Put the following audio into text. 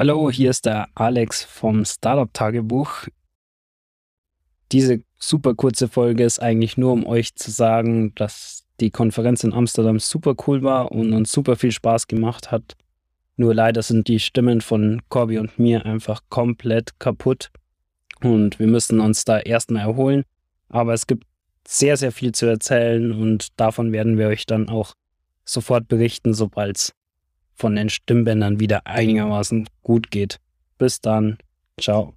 Hallo, hier ist der Alex vom Startup Tagebuch. Diese super kurze Folge ist eigentlich nur, um euch zu sagen, dass die Konferenz in Amsterdam super cool war und uns super viel Spaß gemacht hat. Nur leider sind die Stimmen von Corby und mir einfach komplett kaputt und wir müssen uns da erstmal erholen. Aber es gibt sehr, sehr viel zu erzählen und davon werden wir euch dann auch sofort berichten, sobald es von den Stimmbändern wieder einigermaßen gut geht. Bis dann. Ciao.